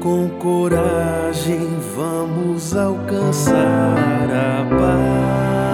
Com coragem vamos alcançar a paz,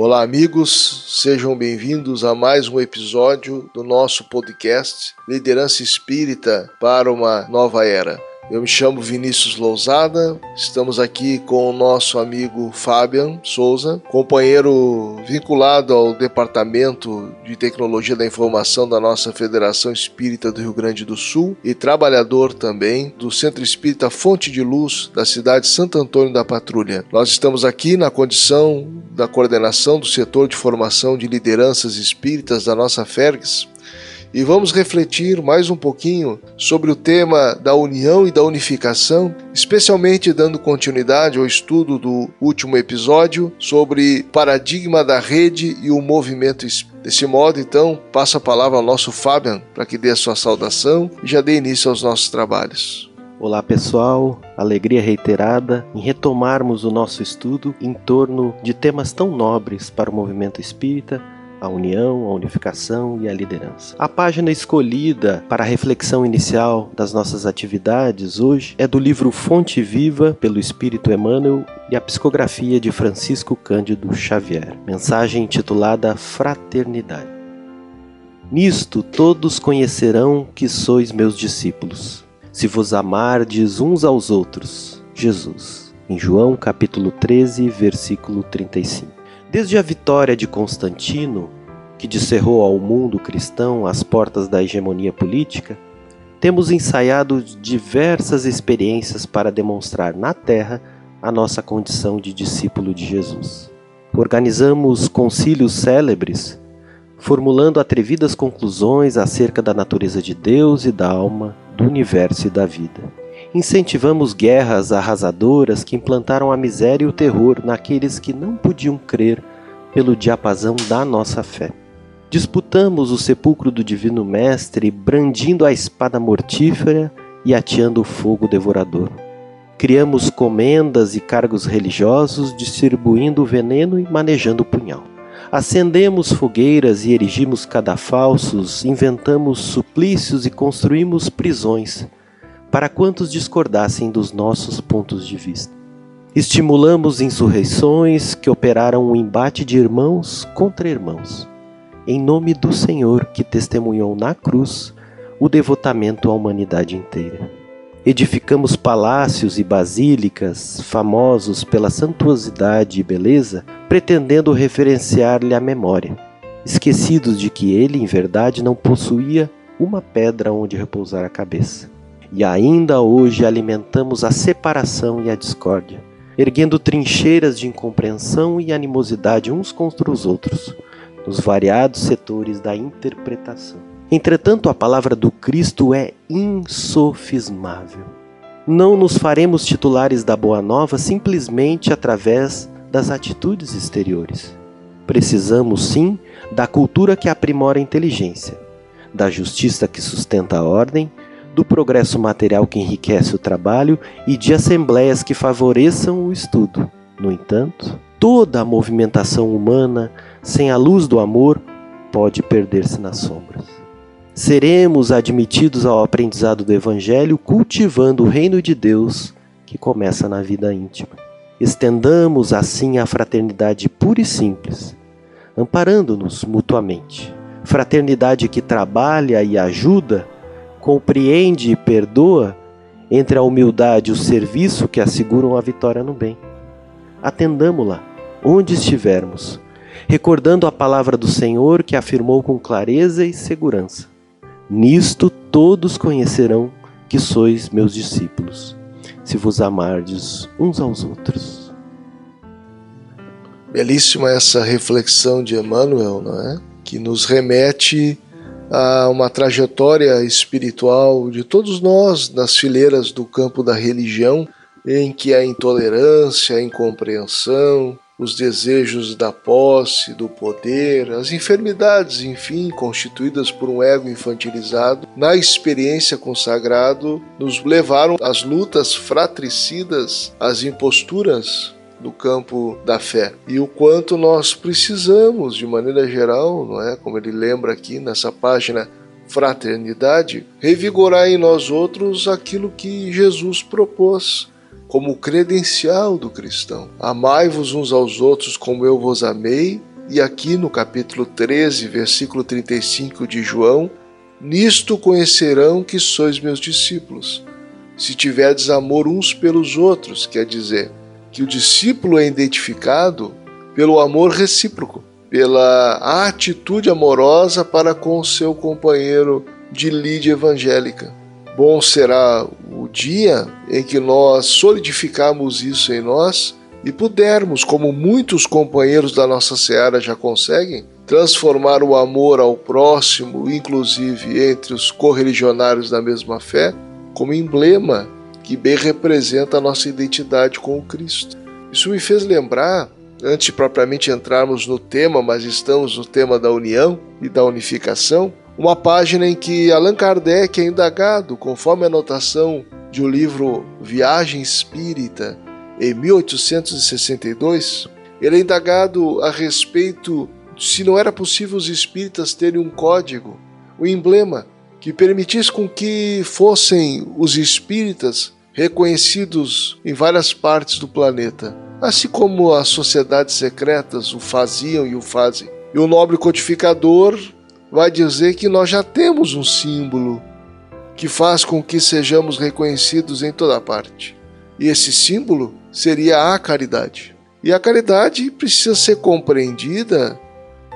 Olá, amigos, sejam bem-vindos a mais um episódio do nosso podcast Liderança Espírita para uma Nova Era. Eu me chamo Vinícius Lousada, estamos aqui com o nosso amigo Fabian Souza, companheiro vinculado ao Departamento de Tecnologia da Informação da nossa Federação Espírita do Rio Grande do Sul e trabalhador também do Centro Espírita Fonte de Luz da cidade de Santo Antônio da Patrulha. Nós estamos aqui na condição da coordenação do setor de formação de lideranças espíritas da nossa FERGS e vamos refletir mais um pouquinho sobre o tema da união e da unificação, especialmente dando continuidade ao estudo do último episódio sobre paradigma da rede e o movimento espírita. Desse modo, então, passo a palavra ao nosso Fabian para que dê a sua saudação e já dê início aos nossos trabalhos. Olá pessoal, alegria reiterada em retomarmos o nosso estudo em torno de temas tão nobres para o movimento espírita a união, a unificação e a liderança. A página escolhida para a reflexão inicial das nossas atividades hoje é do livro Fonte Viva, pelo Espírito Emmanuel, e a psicografia de Francisco Cândido Xavier. Mensagem intitulada Fraternidade. Nisto todos conhecerão que sois meus discípulos, se vos amardes uns aos outros. Jesus. Em João capítulo 13, versículo 35. Desde a vitória de Constantino, que descerrou ao mundo cristão as portas da hegemonia política, temos ensaiado diversas experiências para demonstrar na Terra a nossa condição de discípulo de Jesus. Organizamos concílios célebres, formulando atrevidas conclusões acerca da natureza de Deus e da alma, do universo e da vida. Incentivamos guerras arrasadoras que implantaram a miséria e o terror naqueles que não podiam crer pelo diapasão da nossa fé. Disputamos o sepulcro do Divino Mestre, brandindo a espada mortífera e ateando o fogo devorador. Criamos comendas e cargos religiosos, distribuindo o veneno e manejando o punhal. Acendemos fogueiras e erigimos cadafalsos, inventamos suplícios e construímos prisões para quantos discordassem dos nossos pontos de vista. Estimulamos insurreições que operaram um embate de irmãos contra irmãos, em nome do Senhor que testemunhou na cruz o devotamento à humanidade inteira. Edificamos palácios e basílicas famosos pela suntuosidade e beleza, pretendendo referenciar-lhe a memória, esquecidos de que ele, em verdade, não possuía uma pedra onde repousar a cabeça e ainda hoje alimentamos a separação e a discórdia, erguendo trincheiras de incompreensão e animosidade uns contra os outros, nos variados setores da interpretação. Entretanto, a palavra do Cristo é insofismável. Não nos faremos titulares da Boa Nova simplesmente através das atitudes exteriores. Precisamos, sim, da cultura que aprimora a inteligência, da justiça que sustenta a ordem do progresso material que enriquece o trabalho e de assembleias que favoreçam o estudo. No entanto, toda a movimentação humana, sem a luz do amor, pode perder-se nas sombras. Seremos admitidos ao aprendizado do Evangelho cultivando o reino de Deus que começa na vida íntima. Estendamos assim a fraternidade pura e simples, amparando-nos mutuamente. Fraternidade que trabalha e ajuda compreende e perdoa entre a humildade e o serviço que asseguram a vitória no bem. Atendamo-la onde estivermos, recordando a palavra do Senhor que afirmou com clareza e segurança: Nisto todos conhecerão que sois meus discípulos, se vos amardes uns aos outros. Belíssima essa reflexão de Emmanuel, não é? Que nos remete a uma trajetória espiritual de todos nós nas fileiras do campo da religião, em que a intolerância, a incompreensão, os desejos da posse, do poder, as enfermidades, enfim, constituídas por um ego infantilizado, na experiência consagrado, nos levaram às lutas fratricidas, às imposturas do campo da fé e o quanto nós precisamos, de maneira geral, não é? Como ele lembra aqui nessa página fraternidade, revigorar em nós outros aquilo que Jesus propôs como credencial do cristão. Amai-vos uns aos outros como eu vos amei. E aqui no capítulo 13, versículo 35 de João, nisto conhecerão que sois meus discípulos, se tiverdes amor uns pelos outros, quer dizer, que o discípulo é identificado pelo amor recíproco, pela atitude amorosa para com seu companheiro de lide evangélica. Bom será o dia em que nós solidificarmos isso em nós e pudermos, como muitos companheiros da nossa seara já conseguem, transformar o amor ao próximo, inclusive entre os correligionários da mesma fé, como emblema que bem representa a nossa identidade com o Cristo. Isso me fez lembrar, antes de propriamente entrarmos no tema, mas estamos no tema da união e da unificação, uma página em que Allan Kardec é indagado, conforme a anotação de um livro Viagem Espírita, em 1862, ele é indagado a respeito de se não era possível os espíritas terem um código, um emblema, que permitisse com que fossem os espíritas reconhecidos em várias partes do planeta, assim como as sociedades secretas o faziam e o fazem. E o nobre codificador vai dizer que nós já temos um símbolo que faz com que sejamos reconhecidos em toda parte. E esse símbolo seria a caridade. E a caridade precisa ser compreendida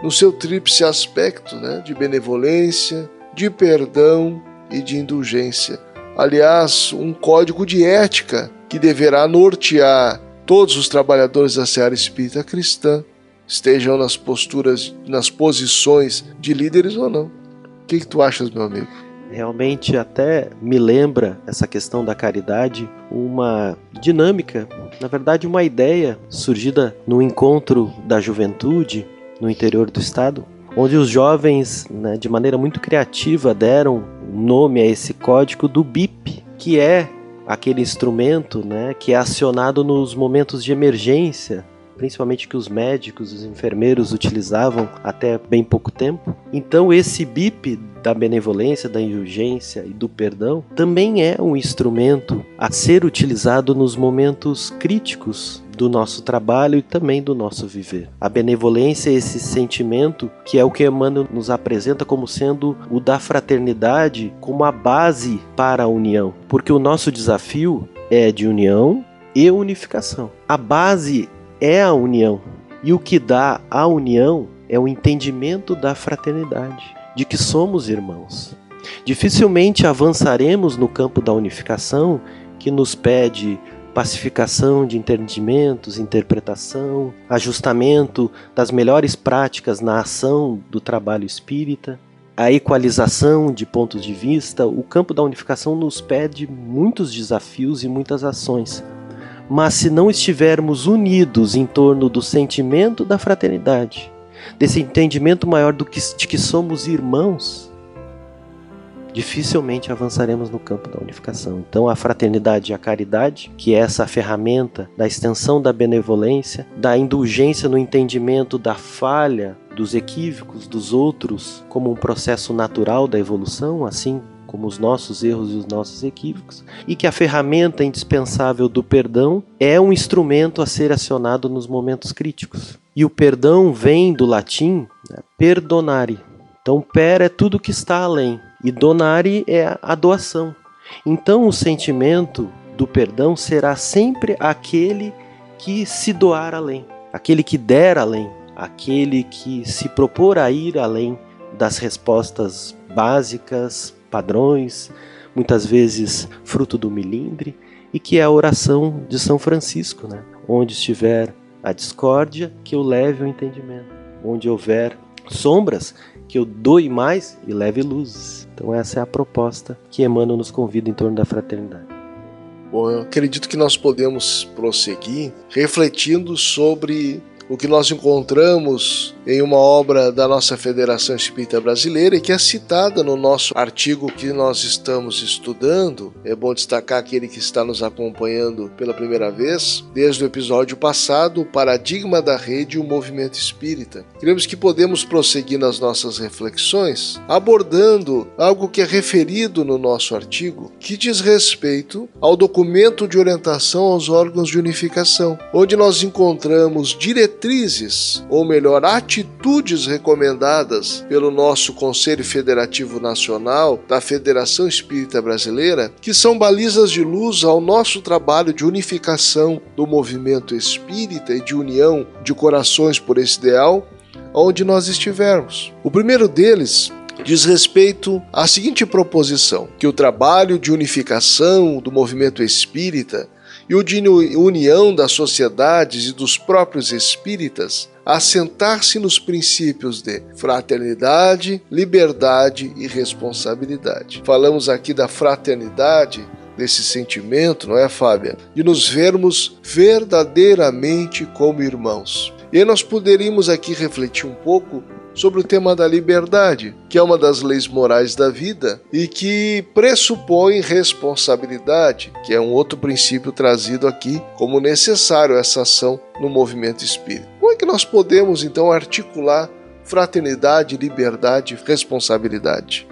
no seu tríplice aspecto né, de benevolência, de perdão e de indulgência aliás, um código de ética que deverá nortear todos os trabalhadores da seara espírita cristã, estejam nas posturas, nas posições de líderes ou não. O que, que tu achas, meu amigo? Realmente até me lembra essa questão da caridade uma dinâmica, na verdade uma ideia surgida no encontro da juventude no interior do estado, onde os jovens, né, de maneira muito criativa, deram nome a esse código do BIP, que é aquele instrumento né, que é acionado nos momentos de emergência, principalmente que os médicos, os enfermeiros utilizavam até bem pouco tempo. Então, esse BIP da benevolência, da indulgência e do perdão também é um instrumento a ser utilizado nos momentos críticos do nosso trabalho e também do nosso viver. A benevolência é esse sentimento que é o que Emmanuel nos apresenta como sendo o da fraternidade como a base para a união, porque o nosso desafio é de união e unificação. A base é a união e o que dá a união é o entendimento da fraternidade, de que somos irmãos. Dificilmente avançaremos no campo da unificação que nos pede pacificação de entendimentos, interpretação, ajustamento das melhores práticas na ação do trabalho espírita, a equalização de pontos de vista, o campo da unificação nos pede muitos desafios e muitas ações. Mas se não estivermos unidos em torno do sentimento da fraternidade, desse entendimento maior do que, de que somos irmãos, dificilmente avançaremos no campo da unificação. Então, a fraternidade e a caridade, que é essa ferramenta da extensão da benevolência, da indulgência no entendimento da falha, dos equívocos dos outros, como um processo natural da evolução, assim como os nossos erros e os nossos equívocos, e que a ferramenta indispensável do perdão é um instrumento a ser acionado nos momentos críticos. E o perdão vem do latim né, perdonare. Então, per é tudo que está além, e donare é a doação. Então, o sentimento do perdão será sempre aquele que se doar além, aquele que der além, aquele que se propor a ir além das respostas básicas, padrões, muitas vezes fruto do milindre, e que é a oração de São Francisco, né? Onde estiver a discórdia, que eu leve o entendimento. Onde houver sombras, que eu doe mais e leve luzes. Então essa é a proposta que Emmanuel nos convida em torno da fraternidade. Bom, eu acredito que nós podemos prosseguir refletindo sobre o que nós encontramos em uma obra da nossa Federação Espírita Brasileira e que é citada no nosso artigo que nós estamos estudando. É bom destacar aquele que está nos acompanhando pela primeira vez, desde o episódio passado, o paradigma da rede e o movimento espírita. Queremos que podemos prosseguir nas nossas reflexões abordando algo que é referido no nosso artigo, que diz respeito ao documento de orientação aos órgãos de unificação, onde nós encontramos diretrizes, ou melhor, atitudes recomendadas pelo nosso Conselho Federativo Nacional da Federação Espírita Brasileira, que são balizas de luz ao nosso trabalho de unificação do movimento espírita e de união de corações por esse ideal, onde nós estivermos. O primeiro deles diz respeito à seguinte proposição: que o trabalho de unificação do movimento espírita e o de união das sociedades e dos próprios espíritas assentar-se nos princípios de fraternidade, liberdade e responsabilidade. Falamos aqui da fraternidade, desse sentimento, não é, Fábia? De nos vermos verdadeiramente como irmãos. E nós poderíamos aqui refletir um pouco sobre o tema da liberdade, que é uma das leis morais da vida e que pressupõe responsabilidade, que é um outro princípio trazido aqui como necessário essa ação no movimento espírita. Como é que nós podemos então articular fraternidade, liberdade responsabilidade?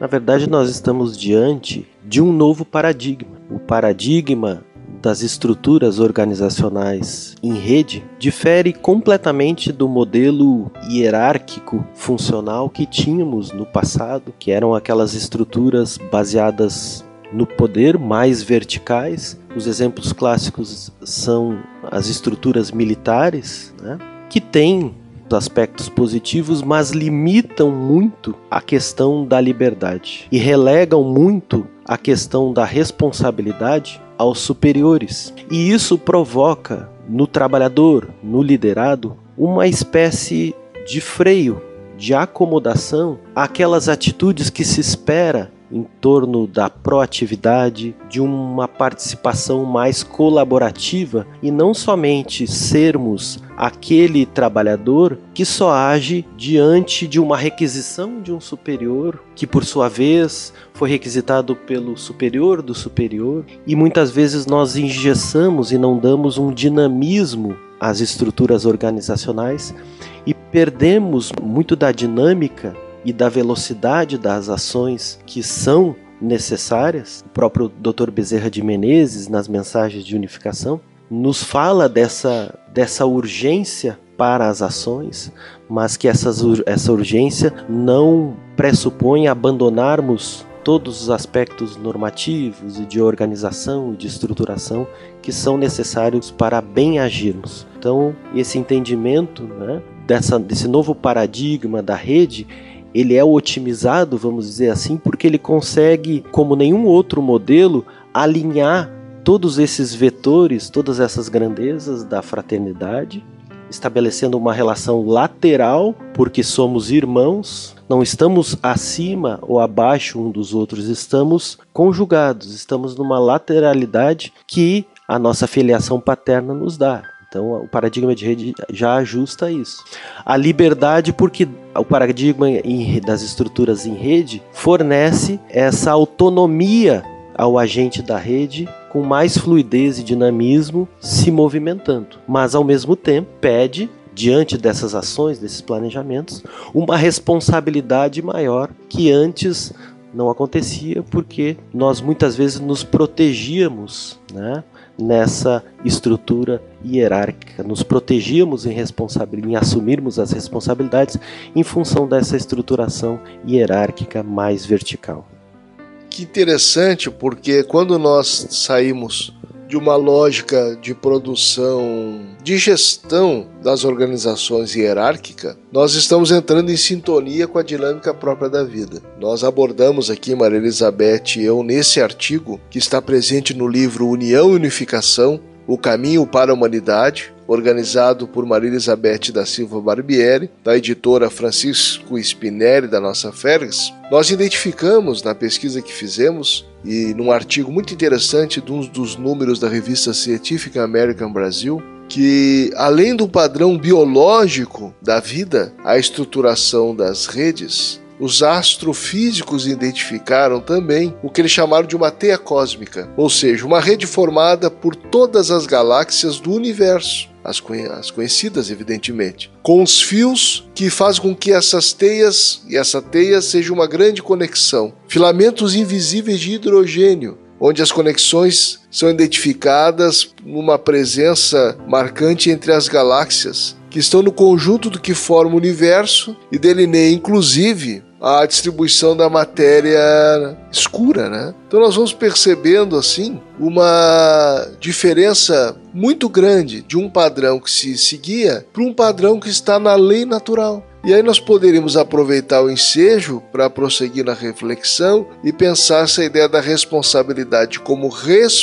Na verdade, nós estamos diante de um novo paradigma. O paradigma das estruturas organizacionais em rede difere completamente do modelo hierárquico funcional que tínhamos no passado, que eram aquelas estruturas baseadas no poder mais verticais. Os exemplos clássicos são as estruturas militares, né, que têm aspectos positivos, mas limitam muito a questão da liberdade e relegam muito a questão da responsabilidade aos superiores. E isso provoca no trabalhador, no liderado, uma espécie de freio, de acomodação àquelas atitudes que se espera em torno da proatividade, de uma participação mais colaborativa e não somente sermos aquele trabalhador que só age diante de uma requisição de um superior, que por sua vez foi requisitado pelo superior do superior, e muitas vezes nós engessamos e não damos um dinamismo às estruturas organizacionais e perdemos muito da dinâmica e da velocidade das ações que são necessárias. O próprio Dr. Bezerra de Menezes, nas mensagens de unificação, nos fala dessa, dessa urgência para as ações, mas que essas, essa urgência não pressupõe abandonarmos todos os aspectos normativos e de organização e de estruturação que são necessários para bem agirmos. Então, esse entendimento né, dessa, desse novo paradigma da rede ele é otimizado, vamos dizer assim, porque ele consegue, como nenhum outro modelo, alinhar todos esses vetores, todas essas grandezas da fraternidade, estabelecendo uma relação lateral, porque somos irmãos, não estamos acima ou abaixo um dos outros, estamos conjugados, estamos numa lateralidade que a nossa filiação paterna nos dá. Então, o paradigma de rede já ajusta isso. A liberdade, porque o paradigma das estruturas em rede fornece essa autonomia ao agente da rede com mais fluidez e dinamismo se movimentando, mas ao mesmo tempo pede diante dessas ações, desses planejamentos, uma responsabilidade maior que antes não acontecia porque nós muitas vezes nos protegíamos, né? Nessa estrutura hierárquica. Nos protegíamos em, em assumirmos as responsabilidades em função dessa estruturação hierárquica mais vertical. Que interessante, porque quando nós saímos de uma lógica de produção, de gestão das organizações hierárquica, nós estamos entrando em sintonia com a dinâmica própria da vida. Nós abordamos aqui, Maria Elizabeth e eu, nesse artigo que está presente no livro União e Unificação, o Caminho para a Humanidade, organizado por Maria Elizabeth da Silva Barbieri, da editora Francisco Spinelli da nossa Fergs, nós identificamos na pesquisa que fizemos e num artigo muito interessante de um dos números da revista Scientific American Brasil que, além do padrão biológico da vida, a estruturação das redes, os astrofísicos identificaram também o que eles chamaram de uma teia cósmica, ou seja, uma rede formada por todas as galáxias do universo. As, conhecidas, evidentemente, com os fios que fazem com que essas teias e essa teia seja uma grande conexão, filamentos invisíveis de hidrogênio, onde as conexões são identificadas numa presença marcante entre as galáxias, que estão no conjunto do que forma o universo e delineia inclusive a distribuição da matéria escura, né? Então nós vamos percebendo assim uma diferença muito grande de um padrão que se seguia para um padrão que está na lei natural. E aí nós poderíamos aproveitar o ensejo para prosseguir na reflexão e pensar essa ideia da responsabilidade como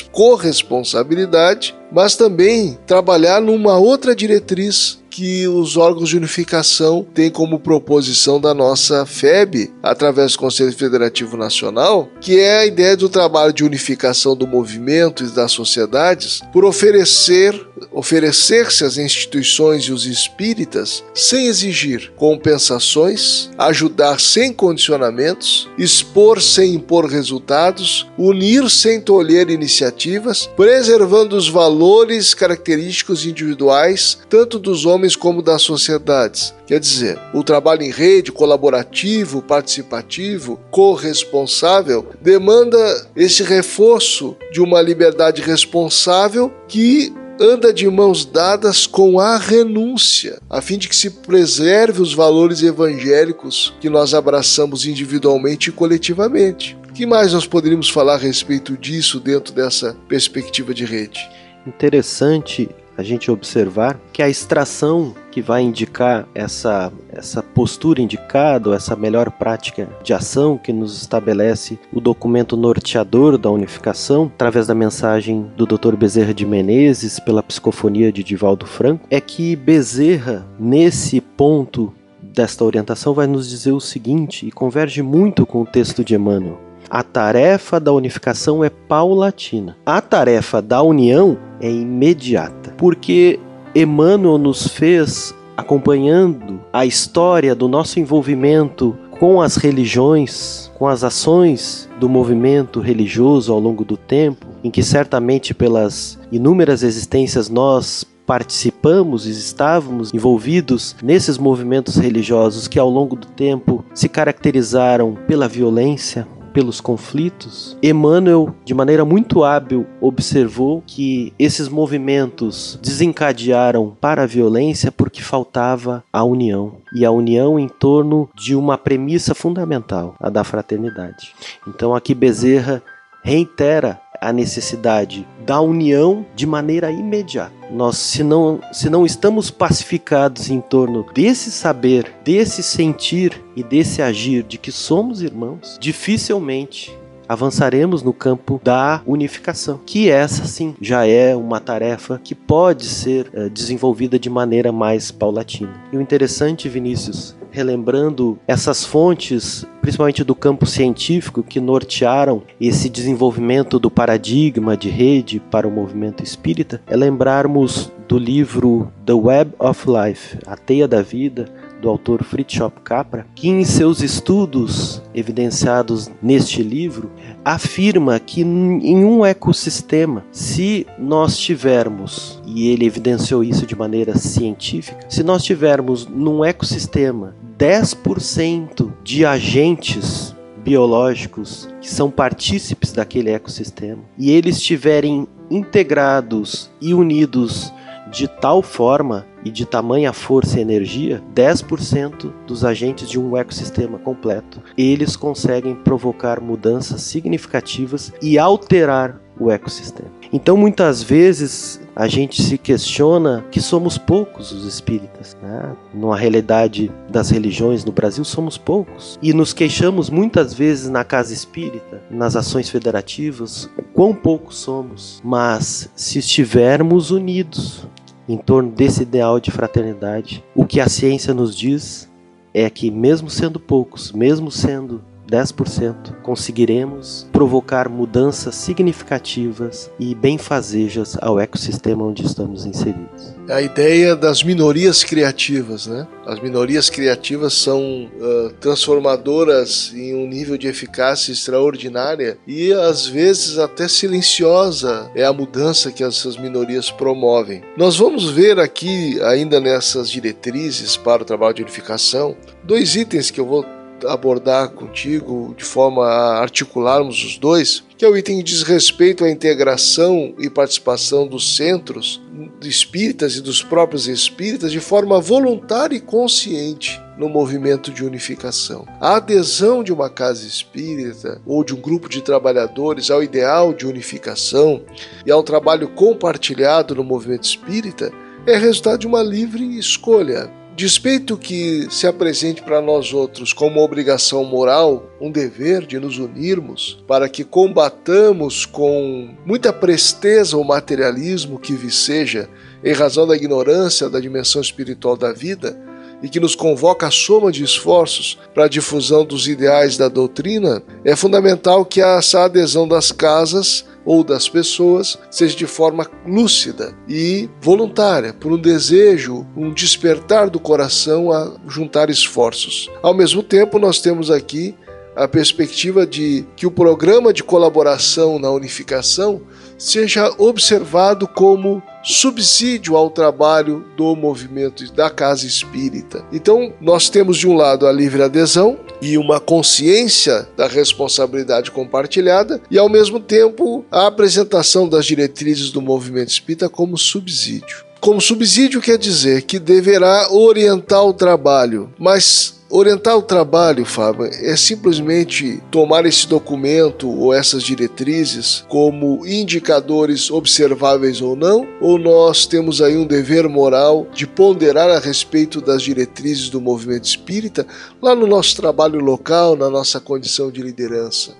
corresponsabilidade, mas também trabalhar numa outra diretriz que os órgãos de unificação têm como proposição da nossa FEB, através do Conselho Federativo Nacional, que é a ideia do trabalho de unificação do movimento e das sociedades por oferecer oferecer-se às instituições e os espíritas sem exigir compensações, ajudar sem condicionamentos, expor sem impor resultados, unir sem tolher iniciativas, preservando os valores característicos individuais tanto dos homens como das sociedades. Quer dizer, o trabalho em rede, colaborativo, participativo, corresponsável, demanda esse reforço de uma liberdade responsável que anda de mãos dadas com a renúncia, a fim de que se preserve os valores evangélicos que nós abraçamos individualmente e coletivamente. O que mais nós poderíamos falar a respeito disso dentro dessa perspectiva de rede? Interessante a gente observar que a extração que vai indicar essa, essa postura indicada, essa melhor prática de ação que nos estabelece o documento norteador da unificação, através da mensagem do Dr. Bezerra de Menezes, pela psicofonia de Divaldo Franco, é que Bezerra, nesse ponto desta orientação, vai nos dizer o seguinte, e converge muito com o texto de Emmanuel. A tarefa da unificação é paulatina. A tarefa da união é imediata, porque Emmanuel nos fez acompanhando a história do nosso envolvimento com as religiões, com as ações do movimento religioso ao longo do tempo, em que certamente pelas inúmeras existências nós participamos e estávamos envolvidos nesses movimentos religiosos que ao longo do tempo se caracterizaram pela violência, pelos conflitos, Emmanuel, de maneira muito hábil, observou que esses movimentos desencadearam para a violência porque faltava a união. E a união em torno de uma premissa fundamental, a da fraternidade. Então aqui Bezerra reitera a necessidade da união de maneira imediata. Nós, se não, se não estamos pacificados em torno desse saber, desse sentir e desse agir de que somos irmãos, dificilmente avançaremos no campo da unificação, que essa sim já é uma tarefa que pode ser é, desenvolvida de maneira mais paulatina. E o interessante, Vinícius, relembrando essas fontes, principalmente do campo científico, que nortearam esse desenvolvimento do paradigma de rede para o movimento espírita, é lembrarmos do livro The Web of Life, A Teia da Vida, do autor Fritjof Capra, que em seus estudos evidenciados neste livro afirma que em um ecossistema, se nós tivermos, e ele evidenciou isso de maneira científica, se nós tivermos num ecossistema 10% de agentes biológicos que são partícipes daquele ecossistema e eles estiverem integrados e unidos de tal forma e de tamanha força e energia, 10% dos agentes de um ecossistema completo, eles conseguem provocar mudanças significativas e alterar o ecossistema. Então, muitas vezes a gente se questiona que somos poucos os espíritas. Né? Na realidade das religiões no Brasil, somos poucos. E nos queixamos muitas vezes na casa espírita, nas ações federativas, quão poucos somos. Mas se estivermos unidos, em torno desse ideal de fraternidade. O que a ciência nos diz é que, mesmo sendo poucos, mesmo sendo 10%, conseguiremos provocar mudanças significativas e benfazejas ao ecossistema onde estamos inseridos. a ideia das minorias criativas, né? As minorias criativas são uh, transformadoras em um nível de eficácia extraordinária e às vezes até silenciosa é a mudança que essas minorias promovem. Nós vamos ver aqui, ainda nessas diretrizes para o trabalho de unificação, dois itens que eu vou abordar contigo de forma a articularmos os dois, que é o item que diz respeito à integração e participação dos centros espíritas e dos próprios espíritas de forma voluntária e consciente no movimento de unificação. A adesão de uma casa espírita ou de um grupo de trabalhadores ao ideal de unificação e ao trabalho compartilhado no movimento espírita é resultado de uma livre escolha Despeito que se apresente para nós outros como obrigação moral, um dever de nos unirmos para que combatamos com muita presteza o materialismo que viceja em razão da ignorância da dimensão espiritual da vida e que nos convoca a soma de esforços para a difusão dos ideais da doutrina, é fundamental que essa adesão das casas ou das pessoas seja de forma lúcida e voluntária, por um desejo, um despertar do coração a juntar esforços. Ao mesmo tempo, nós temos aqui a perspectiva de que o programa de colaboração na unificação seja observado como subsídio ao trabalho do movimento da casa espírita. Então, nós temos de um lado a livre adesão e uma consciência da responsabilidade compartilhada, e ao mesmo tempo a apresentação das diretrizes do movimento espírita como subsídio. Como subsídio quer dizer que deverá orientar o trabalho, mas Orientar o trabalho, Fábio, é simplesmente tomar esse documento ou essas diretrizes como indicadores observáveis ou não? Ou nós temos aí um dever moral de ponderar a respeito das diretrizes do movimento espírita lá no nosso trabalho local, na nossa condição de liderança?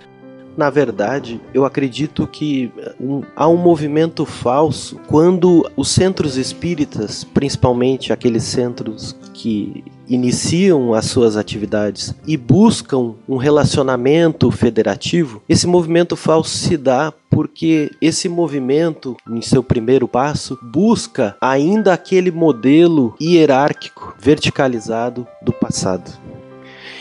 Na verdade, eu acredito que um, há um movimento falso quando os centros espíritas, principalmente aqueles centros que iniciam as suas atividades e buscam um relacionamento federativo, esse movimento falso se dá porque esse movimento, em seu primeiro passo, busca ainda aquele modelo hierárquico, verticalizado do passado.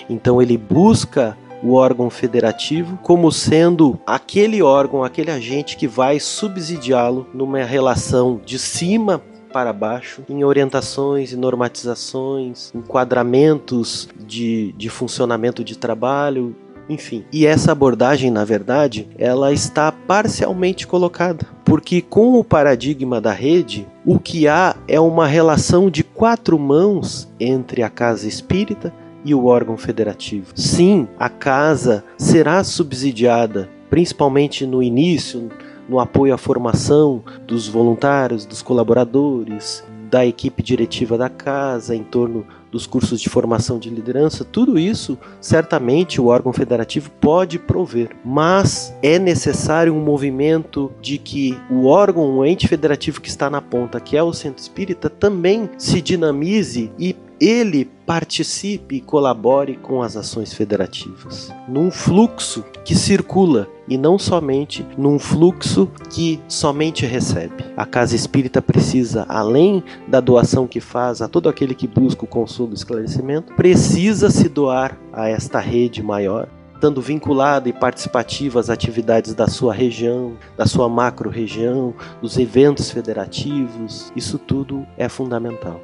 Então ele busca o órgão federativo como sendo aquele órgão, aquele agente que vai subsidiá-lo numa relação de cima para baixo em orientações e normatizações, enquadramentos de, de funcionamento de trabalho, enfim. E essa abordagem, na verdade, ela está parcialmente colocada, porque com o paradigma da rede, o que há é uma relação de quatro mãos entre a casa espírita e o órgão federativo. Sim, a casa será subsidiada, principalmente no início, no apoio à formação dos voluntários, dos colaboradores, da equipe diretiva da casa, em torno dos cursos de formação de liderança, tudo isso certamente o órgão federativo pode prover, mas é necessário um movimento de que o órgão, o ente federativo que está na ponta, que é o centro espírita, também se dinamize e ele participe e colabore com as ações federativas, num fluxo que circula e não somente num fluxo que somente recebe. A casa espírita precisa, além da doação que faz a todo aquele que busca o consolo e esclarecimento, precisa se doar a esta rede maior estando vinculada e participativa às atividades da sua região, da sua macro-região, dos eventos federativos, isso tudo é fundamental.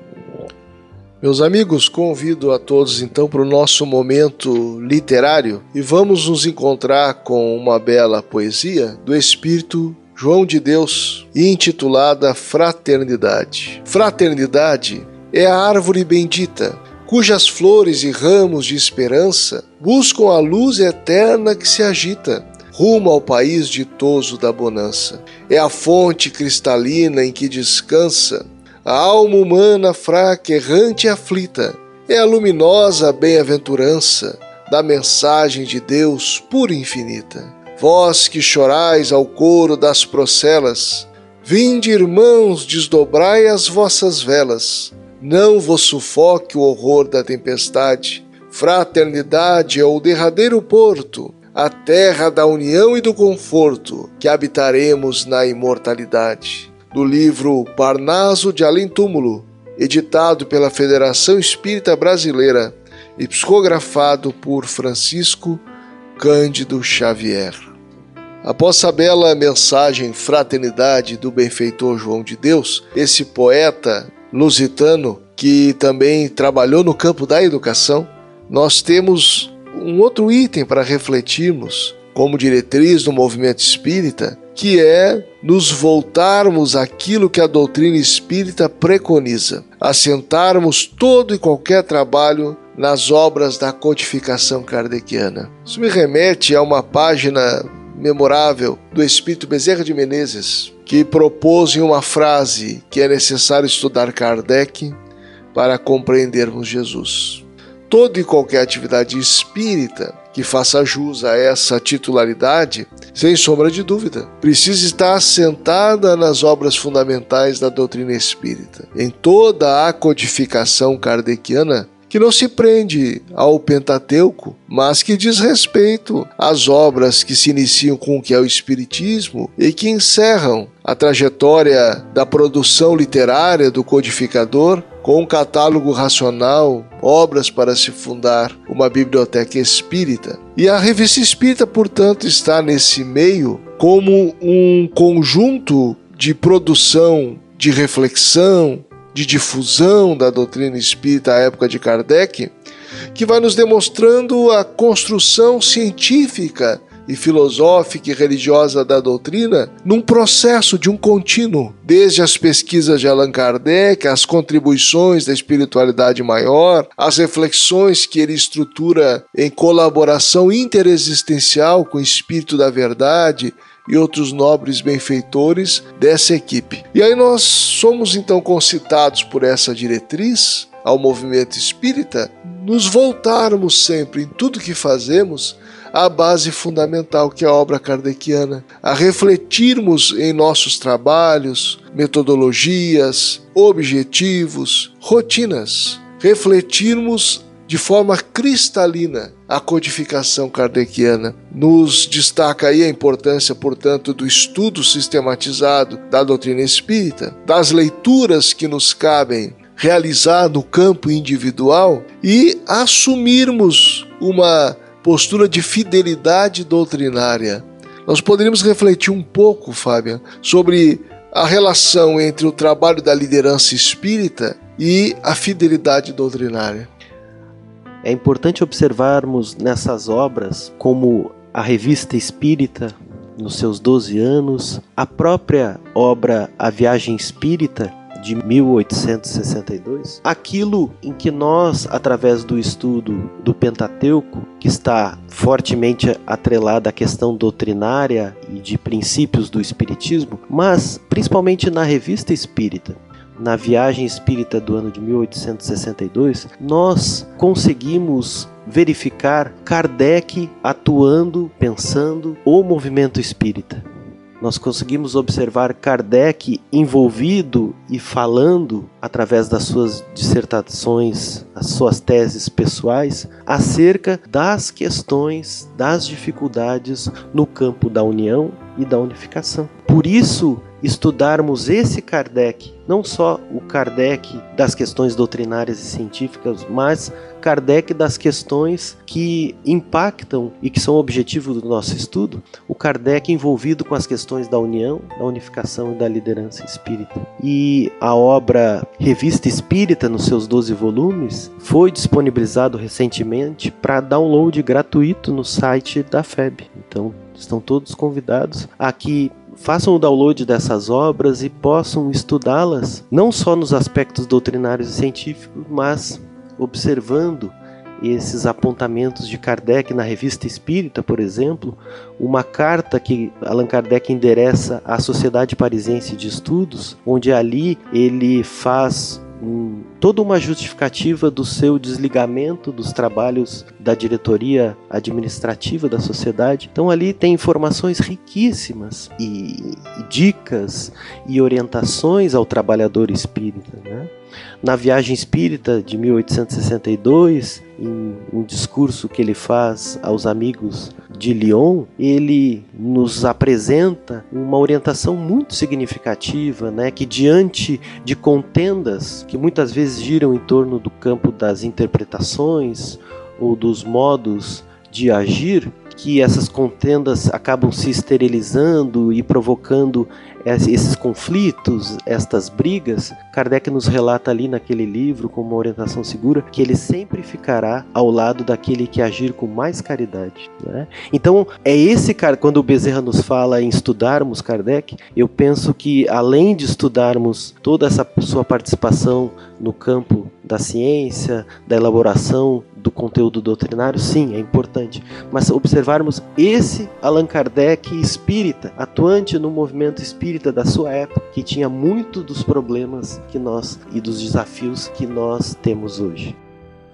Meus amigos, convido a todos então para o nosso momento literário e vamos nos encontrar com uma bela poesia do espírito João de Deus, intitulada Fraternidade. Fraternidade é a árvore bendita, cujas flores e ramos de esperança buscam a luz eterna que se agita rumo ao país ditoso da bonança. É a fonte cristalina em que descansa a alma humana fraca, errante e aflita é a luminosa bem-aventurança da mensagem de Deus pura e infinita. Vós que chorais ao coro das procelas, vinde, irmãos, desdobrai as vossas velas. Não vos sufoque o horror da tempestade. Fraternidade é o derradeiro porto, a terra da união e do conforto, que habitaremos na imortalidade. Do livro Parnaso de Além Túmulo, editado pela Federação Espírita Brasileira e psicografado por Francisco Cândido Xavier. Após a bela mensagem Fraternidade do benfeitor João de Deus, esse poeta lusitano que também trabalhou no campo da educação, nós temos um outro item para refletirmos como diretriz do movimento espírita, que é nos voltarmos àquilo que a doutrina espírita preconiza, assentarmos todo e qualquer trabalho nas obras da codificação kardeciana. Isso me remete a uma página memorável do espírito Bezerra de Menezes, que propôs em uma frase que é necessário estudar Kardec para compreendermos Jesus. Toda e qualquer atividade espírita que faça jus a essa titularidade, sem sombra de dúvida, precisa estar assentada nas obras fundamentais da doutrina espírita. Em toda a codificação kardeciana, que não se prende ao Pentateuco, mas que diz respeito às obras que se iniciam com o que é o Espiritismo e que encerram a trajetória da produção literária do codificador com um catálogo racional, obras para se fundar uma biblioteca espírita. E a revista espírita, portanto, está nesse meio como um conjunto de produção, de reflexão, de difusão da doutrina espírita à época de Kardec, que vai nos demonstrando a construção científica e filosófica e religiosa da doutrina num processo de um contínuo, desde as pesquisas de Allan Kardec, as contribuições da espiritualidade maior, as reflexões que ele estrutura em colaboração interexistencial com o espírito da verdade e outros nobres benfeitores dessa equipe. E aí nós somos então concitados por essa diretriz ao movimento espírita, nos voltarmos sempre em tudo que fazemos à base fundamental que é a obra kardeciana, a refletirmos em nossos trabalhos, metodologias, objetivos, rotinas, refletirmos de forma cristalina a codificação kardeciana. Nos destaca aí a importância, portanto, do estudo sistematizado da doutrina espírita, das leituras que nos cabem realizar no campo individual e assumirmos uma postura de fidelidade doutrinária. Nós poderíamos refletir um pouco, Fábio, sobre a relação entre o trabalho da liderança espírita e a fidelidade doutrinária. É importante observarmos nessas obras como a Revista Espírita, nos seus 12 anos, a própria obra A Viagem Espírita, de 1862, aquilo em que nós, através do estudo do Pentateuco, que está fortemente atrelado à questão doutrinária e de princípios do Espiritismo, mas principalmente na Revista Espírita, na viagem espírita do ano de 1862, nós conseguimos verificar Kardec atuando, pensando o movimento espírita. Nós conseguimos observar Kardec envolvido e falando através das suas dissertações, as suas teses pessoais acerca das questões, das dificuldades no campo da união e da unificação. Por isso, estudarmos esse Kardec, não só o Kardec das questões doutrinárias e científicas, mas Kardec das questões que impactam e que são objetivo do nosso estudo, o Kardec envolvido com as questões da união, da unificação e da liderança espírita. E a obra Revista Espírita, nos seus 12 volumes, foi disponibilizado recentemente para download gratuito no site da FEB. Então, estão todos convidados a que façam o download dessas obras e possam estudá-las não só nos aspectos doutrinários e científicos, mas observando esses apontamentos de Kardec na Revista Espírita, por exemplo, uma carta que Allan Kardec endereça à Sociedade Parisiense de Estudos, onde ali ele faz um, toda uma justificativa do seu desligamento dos trabalhos da diretoria administrativa da sociedade. Então ali tem informações riquíssimas e, e dicas e orientações ao trabalhador espírita. Né? Na Viagem Espírita de 1862, em um discurso que ele faz aos amigos de Lyon, ele nos apresenta uma orientação muito significativa, né, que diante de contendas que muitas vezes giram em torno do campo das interpretações ou dos modos de agir, que essas contendas acabam se esterilizando e provocando esses conflitos, estas brigas, Kardec nos relata ali naquele livro, com uma orientação segura, que ele sempre ficará ao lado daquele que agir com mais caridade. Né? Então, é esse cara, quando o Bezerra nos fala em estudarmos Kardec, eu penso que além de estudarmos toda essa sua participação no campo da ciência, da elaboração do conteúdo doutrinário, sim, é importante. Mas observarmos esse Allan Kardec espírita, atuante no movimento espírita da sua época, que tinha muito dos problemas que nós e dos desafios que nós temos hoje.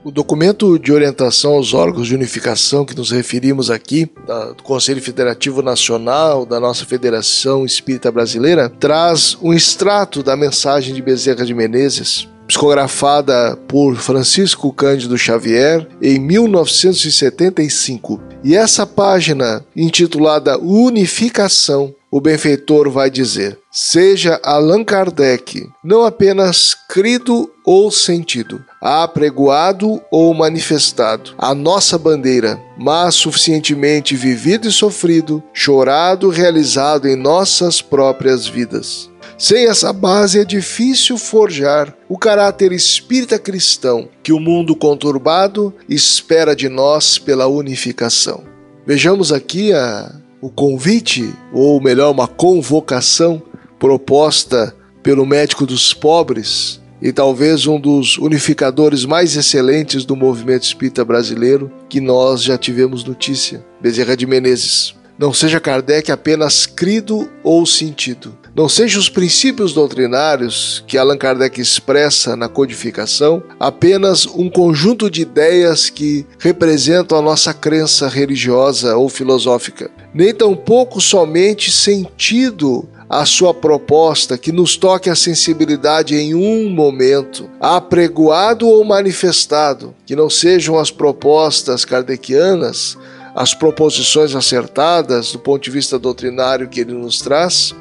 O documento de orientação aos órgãos de unificação que nos referimos aqui, do Conselho Federativo Nacional, da nossa Federação Espírita Brasileira, traz um extrato da mensagem de Bezerra de Menezes, psicografada por Francisco Cândido Xavier em 1975. E essa página, intitulada Unificação, o benfeitor vai dizer: Seja Allan Kardec não apenas crido ou sentido, apregoado ou manifestado, a nossa bandeira, mas suficientemente vivido e sofrido, chorado, realizado em nossas próprias vidas. Sem essa base é difícil forjar o caráter espírita cristão que o mundo conturbado espera de nós pela unificação. Vejamos aqui a, o convite, ou melhor, uma convocação proposta pelo médico dos pobres e talvez um dos unificadores mais excelentes do movimento espírita brasileiro que nós já tivemos notícia, Bezerra de Menezes. Não seja Kardec apenas crido ou sentido, não sejam os princípios doutrinários que Allan Kardec expressa na codificação apenas um conjunto de ideias que representam a nossa crença religiosa ou filosófica, nem tampouco somente sentido a sua proposta que nos toque a sensibilidade em um momento, apregoado ou manifestado, que não sejam as propostas kardecianas, as proposições acertadas do ponto de vista doutrinário que ele nos traz,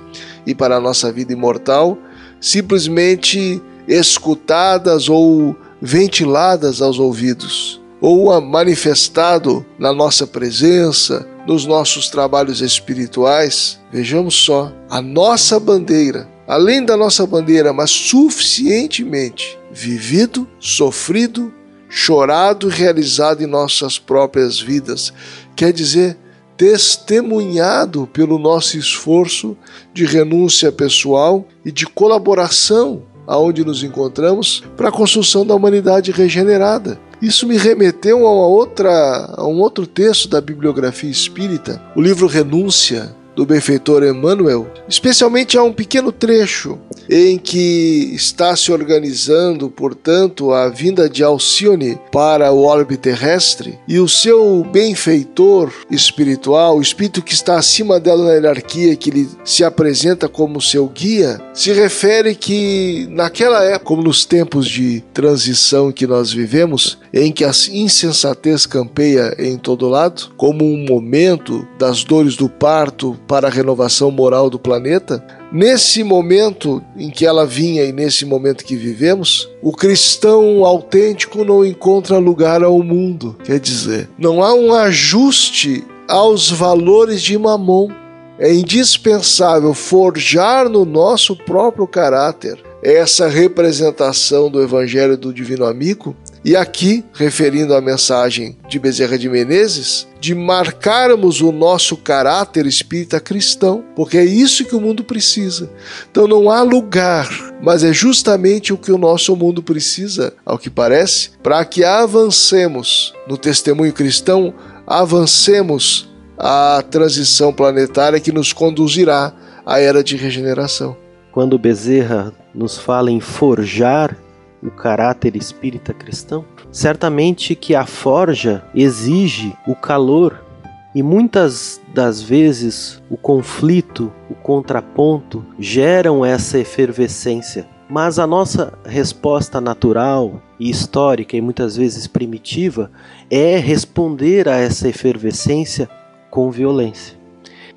e para a nossa vida imortal, simplesmente escutadas ou ventiladas aos ouvidos, ou manifestado na nossa presença, nos nossos trabalhos espirituais. Vejamos só, a nossa bandeira, além da nossa bandeira, mas suficientemente vivido, sofrido, chorado realizado em nossas próprias vidas. Quer dizer, testemunhado pelo nosso esforço de renúncia pessoal e de colaboração aonde nos encontramos para a construção da humanidade regenerada. Isso me remeteu a, outra, a um outro texto da bibliografia espírita, o livro Renúncia, do benfeitor Emmanuel, especialmente há um pequeno trecho em que está se organizando, portanto, a vinda de Alcione para o orbe terrestre e o seu benfeitor espiritual, o espírito que está acima dela na hierarquia, que lhe se apresenta como seu guia, se refere que naquela época, como nos tempos de transição que nós vivemos, em que a insensatez campeia em todo lado, como um momento das dores do parto para a renovação moral do planeta, nesse momento em que ela vinha e nesse momento que vivemos, o cristão autêntico não encontra lugar ao mundo. Quer dizer, não há um ajuste aos valores de Mamon. É indispensável forjar no nosso próprio caráter essa representação do Evangelho do Divino Amigo e aqui, referindo à mensagem de Bezerra de Menezes, de marcarmos o nosso caráter espírita cristão, porque é isso que o mundo precisa. Então não há lugar, mas é justamente o que o nosso mundo precisa, ao que parece, para que avancemos no testemunho cristão, avancemos a transição planetária que nos conduzirá à era de regeneração. Quando Bezerra nos fala em forjar o caráter espírita cristão? Certamente que a forja exige o calor e muitas das vezes o conflito, o contraponto geram essa efervescência. Mas a nossa resposta natural e histórica e muitas vezes primitiva é responder a essa efervescência com violência.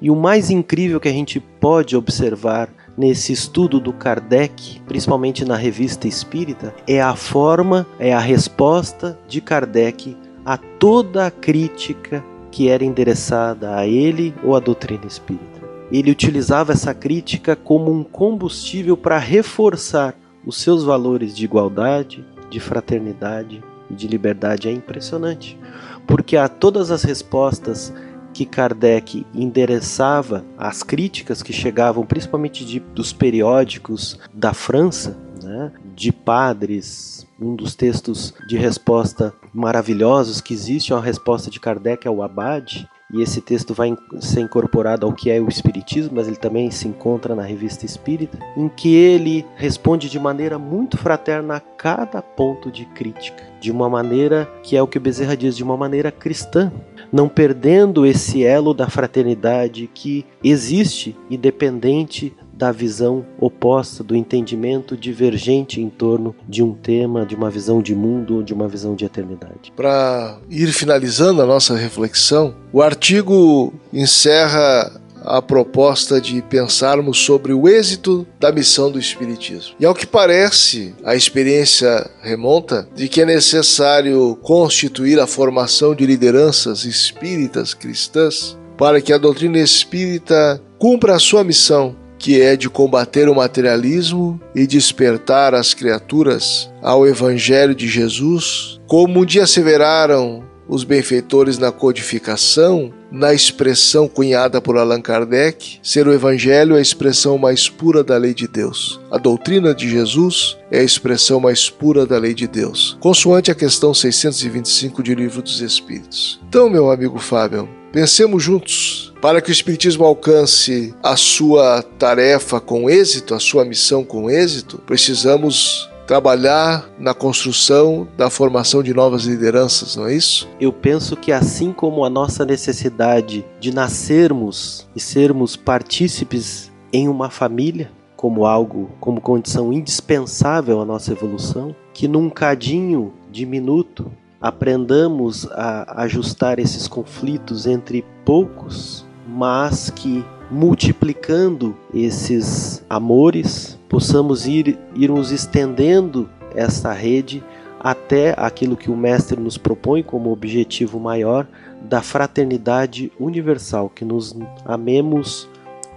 E o mais incrível que a gente pode observar nesse estudo do Kardec, principalmente na revista Espírita, é a forma, é a resposta de Kardec a toda a crítica que era endereçada a ele ou à doutrina espírita. Ele utilizava essa crítica como um combustível para reforçar os seus valores de igualdade, de fraternidade e de liberdade. É impressionante, porque a todas as respostas que Kardec endereçava às críticas que chegavam principalmente de, dos periódicos da França, né, de padres. Um dos textos de resposta maravilhosos que existe é uma resposta de Kardec ao Abade, e esse texto vai ser incorporado ao que é o Espiritismo, mas ele também se encontra na Revista Espírita, em que ele responde de maneira muito fraterna a cada ponto de crítica, de uma maneira que é o que Bezerra diz, de uma maneira cristã, não perdendo esse elo da fraternidade que existe independente da visão oposta, do entendimento divergente em torno de um tema, de uma visão de mundo ou de uma visão de eternidade. Para ir finalizando a nossa reflexão, o artigo encerra a proposta de pensarmos sobre o êxito da missão do Espiritismo. E ao que parece, a experiência remonta de que é necessário constituir a formação de lideranças espíritas cristãs para que a doutrina espírita cumpra a sua missão que é de combater o materialismo e despertar as criaturas ao Evangelho de Jesus, como um dia asseveraram os benfeitores na codificação, na expressão cunhada por Allan Kardec, ser o Evangelho a expressão mais pura da lei de Deus. A doutrina de Jesus é a expressão mais pura da lei de Deus, consoante a questão 625 de Livro dos Espíritos. Então, meu amigo Fábio, pensemos juntos para que o Espiritismo alcance a sua tarefa com êxito, a sua missão com êxito, precisamos trabalhar na construção da formação de novas lideranças, não é isso? Eu penso que assim como a nossa necessidade de nascermos e sermos partícipes em uma família, como algo, como condição indispensável à nossa evolução, que num cadinho diminuto aprendamos a ajustar esses conflitos entre poucos mas que multiplicando esses amores, possamos ir irmos estendendo essa rede até aquilo que o mestre nos propõe como objetivo maior da fraternidade universal, que nos amemos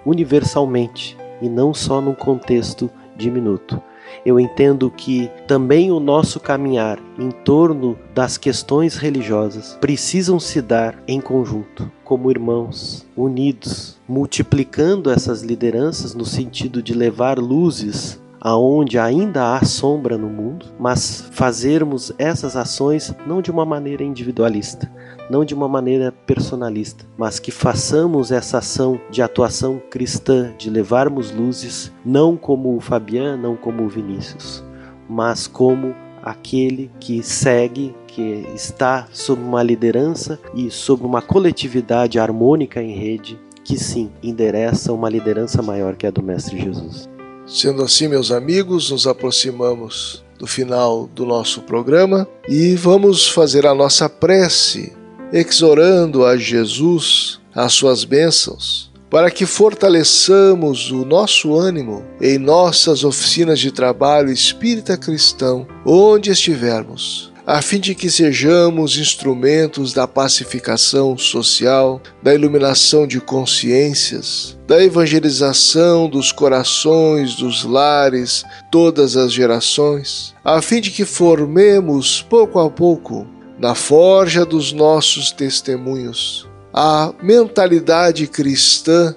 universalmente e não só num contexto diminuto eu entendo que também o nosso caminhar em torno das questões religiosas precisam se dar em conjunto, como irmãos, unidos, multiplicando essas lideranças no sentido de levar luzes aonde ainda há sombra no mundo, mas fazermos essas ações não de uma maneira individualista, não de uma maneira personalista, mas que façamos essa ação de atuação cristã, de levarmos luzes, não como o Fabian, não como o Vinícius, mas como aquele que segue, que está sob uma liderança e sob uma coletividade harmônica em rede, que sim endereça uma liderança maior que a do Mestre Jesus. Sendo assim, meus amigos, nos aproximamos do final do nosso programa e vamos fazer a nossa prece, exorando a Jesus as suas bênçãos, para que fortaleçamos o nosso ânimo em nossas oficinas de trabalho espírita cristão, onde estivermos a fim de que sejamos instrumentos da pacificação social, da iluminação de consciências, da evangelização dos corações, dos lares, todas as gerações, a fim de que formemos pouco a pouco, na forja dos nossos testemunhos, a mentalidade cristã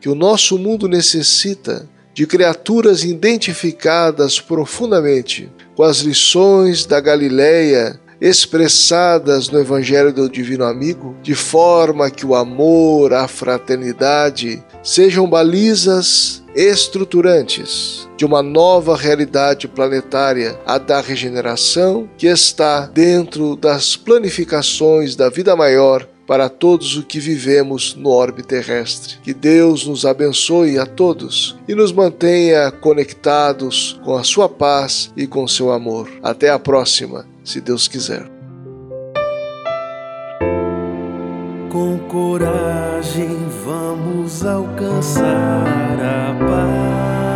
que o nosso mundo necessita de criaturas identificadas profundamente com as lições da Galileia expressadas no Evangelho do Divino Amigo, de forma que o amor, a fraternidade sejam balizas estruturantes de uma nova realidade planetária, a da regeneração, que está dentro das planificações da vida maior para todos os que vivemos no orbe terrestre. Que Deus nos abençoe a todos e nos mantenha conectados com a sua paz e com seu amor. Até a próxima, se Deus quiser. Com coragem vamos alcançar a paz.